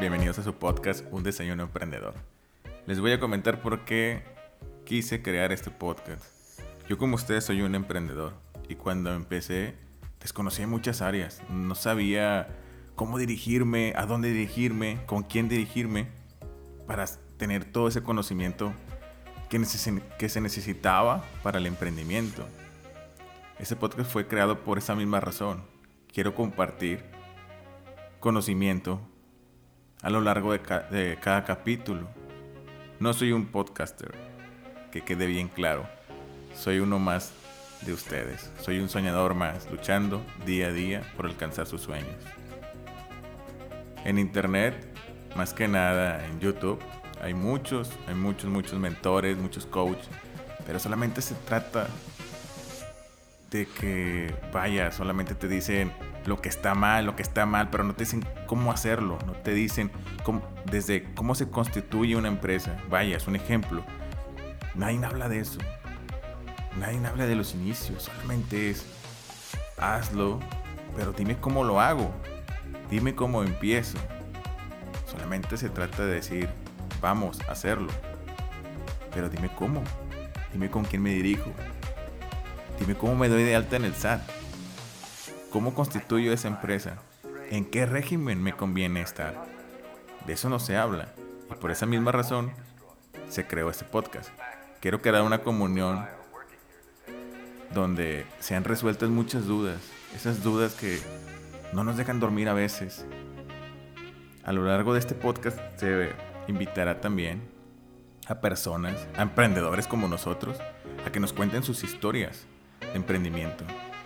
bienvenidos a su podcast Un Desayuno Emprendedor. Les voy a comentar por qué quise crear este podcast. Yo como ustedes soy un emprendedor y cuando empecé desconocía muchas áreas, no sabía cómo dirigirme, a dónde dirigirme, con quién dirigirme para tener todo ese conocimiento que, que se necesitaba para el emprendimiento. Este podcast fue creado por esa misma razón. Quiero compartir conocimiento a lo largo de, de, cada capítulo. No soy un podcaster, que quede bien claro. Soy uno más de ustedes. Soy un soñador más, luchando día a día por alcanzar sus sueños. En internet, más que nada en YouTube, hay muchos, hay muchos, muchos mentores, muchos coaches, pero solamente se trata de que, vaya, solamente te dicen lo que está mal, lo que está mal, pero no te dicen cómo hacerlo, no te dicen cómo, desde cómo se constituye una empresa. Vaya, es un ejemplo. Nadie habla de eso. Nadie habla de los inicios, solamente es hazlo, pero dime cómo lo hago. Dime cómo empiezo. Solamente se trata de decir, vamos a hacerlo. Pero dime cómo. Dime con quién me dirijo. Dime cómo me doy de alta en el SAT. ¿Cómo constituyo esa empresa? ¿En qué régimen me conviene estar? De eso no se habla. Y por esa misma razón se creó este podcast. Quiero crear una comunión donde se han resuelto muchas dudas. Esas dudas que no nos dejan dormir a veces. A lo largo de este podcast se invitará también a personas, a emprendedores como nosotros, a que nos cuenten sus historias emprendimiento.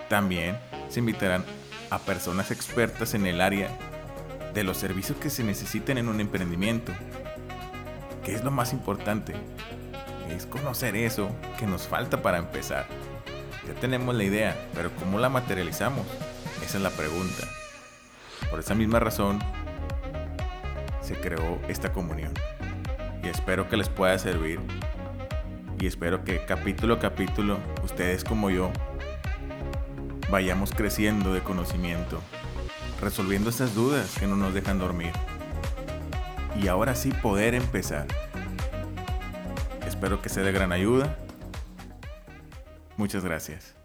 También se invitarán a personas expertas en el área de los servicios que se necesiten en un emprendimiento. ¿Qué es lo más importante? Es conocer eso que nos falta para empezar. Ya tenemos la idea, pero ¿cómo la materializamos? Esa es la pregunta. Por esa misma razón se creó esta comunión. Y espero que les pueda servir. Y espero que capítulo a capítulo, ustedes como yo, vayamos creciendo de conocimiento, resolviendo esas dudas que no nos dejan dormir. Y ahora sí poder empezar. Espero que sea de gran ayuda. Muchas gracias.